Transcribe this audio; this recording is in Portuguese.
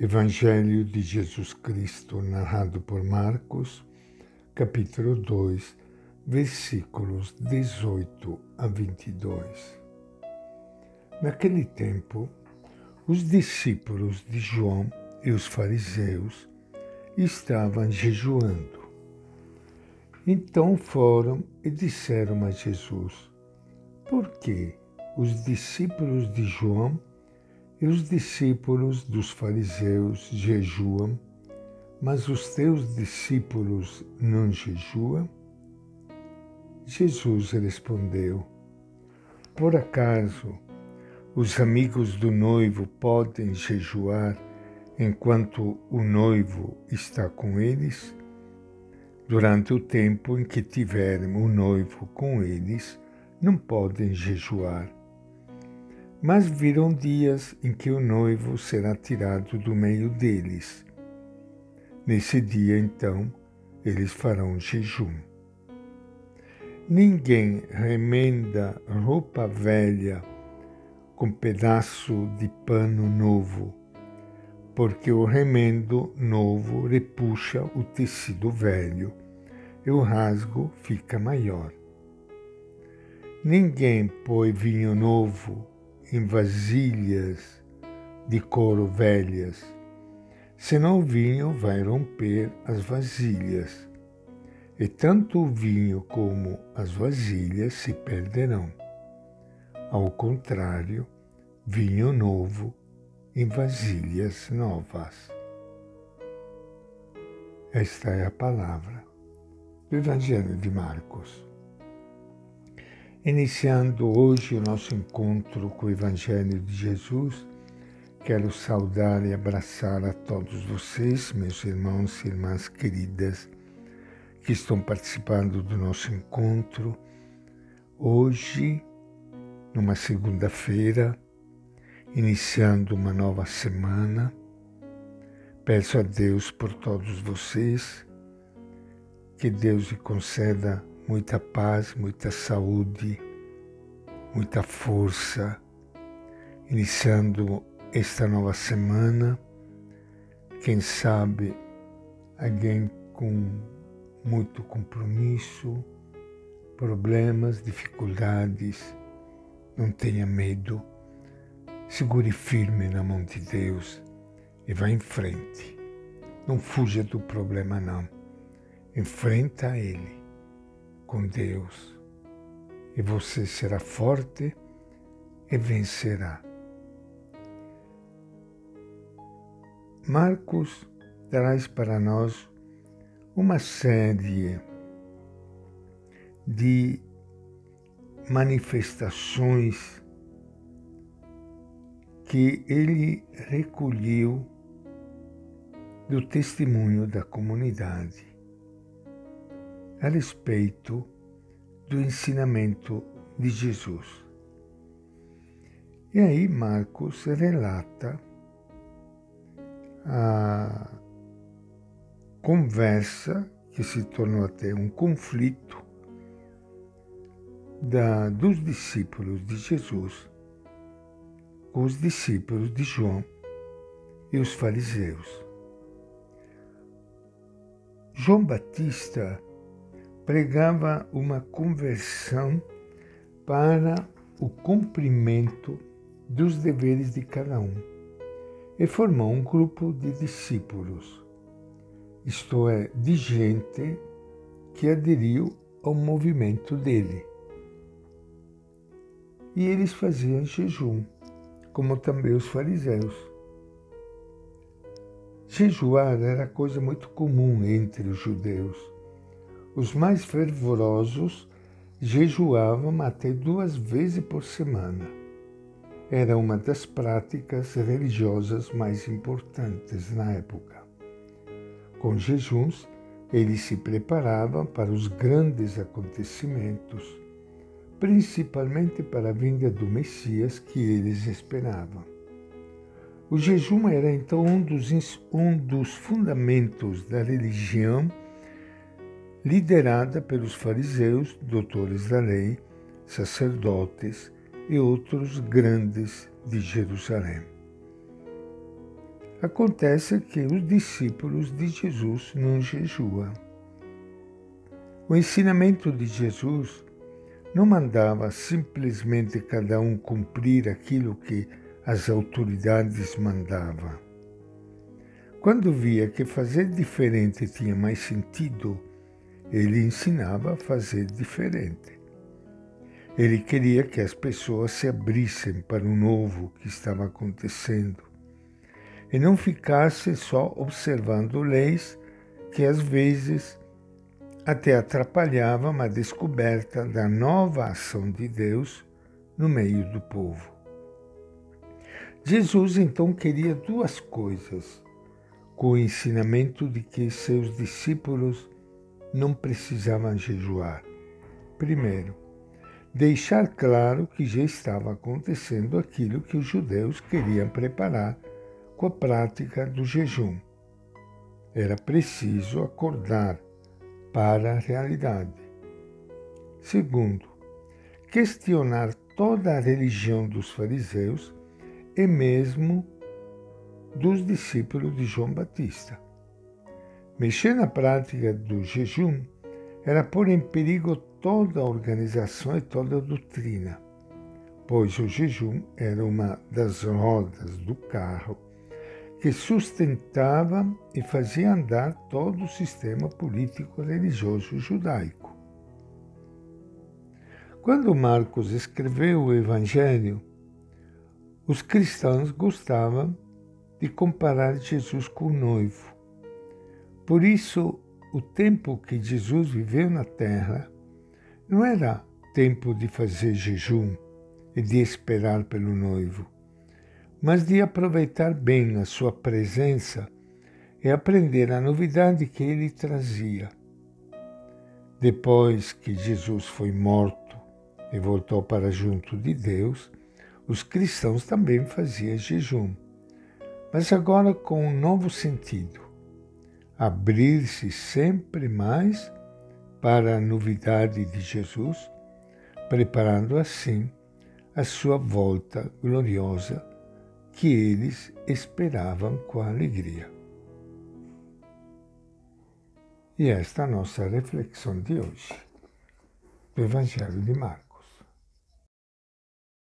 Evangelho de Jesus Cristo, narrado por Marcos, capítulo 2, versículos 18 a 22. Naquele tempo, os discípulos de João e os fariseus estavam jejuando. Então foram e disseram a Jesus: Por que os discípulos de João e os discípulos dos fariseus jejuam, mas os teus discípulos não jejuam? Jesus respondeu: Por acaso os amigos do noivo podem jejuar enquanto o noivo está com eles? Durante o tempo em que tiverem o noivo com eles, não podem jejuar mas virão dias em que o noivo será tirado do meio deles. Nesse dia, então, eles farão jejum. Ninguém remenda roupa velha com pedaço de pano novo, porque o remendo novo repuxa o tecido velho e o rasgo fica maior. Ninguém põe vinho novo em vasilhas de couro velhas, senão o vinho vai romper as vasilhas, e tanto o vinho como as vasilhas se perderão. Ao contrário, vinho novo em vasilhas novas. Esta é a palavra do Evangelho de Marcos. Iniciando hoje o nosso encontro com o Evangelho de Jesus, quero saudar e abraçar a todos vocês, meus irmãos e irmãs queridas, que estão participando do nosso encontro hoje, numa segunda-feira, iniciando uma nova semana. Peço a Deus por todos vocês, que Deus lhe conceda muita paz, muita saúde, muita força, iniciando esta nova semana. Quem sabe alguém com muito compromisso, problemas, dificuldades, não tenha medo, segure firme na mão de Deus e vá em frente. Não fuja do problema, não. Enfrenta ele com Deus e você será forte e vencerá. Marcos traz para nós uma série de manifestações que ele recolheu do testemunho da comunidade a respeito do ensinamento de Jesus. E aí Marcos relata a conversa que se tornou até um conflito da, dos discípulos de Jesus com os discípulos de João e os fariseus. João Batista pregava uma conversão para o cumprimento dos deveres de cada um e formou um grupo de discípulos, isto é, de gente que aderiu ao movimento dele. E eles faziam jejum, como também os fariseus. Jejuar era coisa muito comum entre os judeus os mais fervorosos jejuavam até duas vezes por semana. Era uma das práticas religiosas mais importantes na época. Com jejuns, eles se preparavam para os grandes acontecimentos, principalmente para a vinda do Messias que eles esperavam. O jejum era então um dos, um dos fundamentos da religião liderada pelos fariseus, doutores da lei, sacerdotes e outros grandes de Jerusalém. Acontece que os discípulos de Jesus não jejuam. O ensinamento de Jesus não mandava simplesmente cada um cumprir aquilo que as autoridades mandavam. Quando via que fazer diferente tinha mais sentido, ele ensinava a fazer diferente. Ele queria que as pessoas se abrissem para o novo que estava acontecendo e não ficassem só observando leis que às vezes até atrapalhavam a descoberta da nova ação de Deus no meio do povo. Jesus então queria duas coisas com o ensinamento de que seus discípulos não precisavam jejuar. Primeiro, deixar claro que já estava acontecendo aquilo que os judeus queriam preparar com a prática do jejum. Era preciso acordar para a realidade. Segundo, questionar toda a religião dos fariseus e mesmo dos discípulos de João Batista. Mexer na prática do jejum era pôr em perigo toda a organização e toda a doutrina, pois o jejum era uma das rodas do carro que sustentava e fazia andar todo o sistema político-religioso judaico. Quando Marcos escreveu o Evangelho, os cristãos gostavam de comparar Jesus com o noivo. Por isso, o tempo que Jesus viveu na terra não era tempo de fazer jejum e de esperar pelo noivo, mas de aproveitar bem a sua presença e aprender a novidade que ele trazia. Depois que Jesus foi morto e voltou para junto de Deus, os cristãos também faziam jejum, mas agora com um novo sentido: abrir-se sempre mais para a novidade de Jesus, preparando assim a sua volta gloriosa que eles esperavam com alegria. E esta é a nossa reflexão de hoje, do Evangelho de Marcos.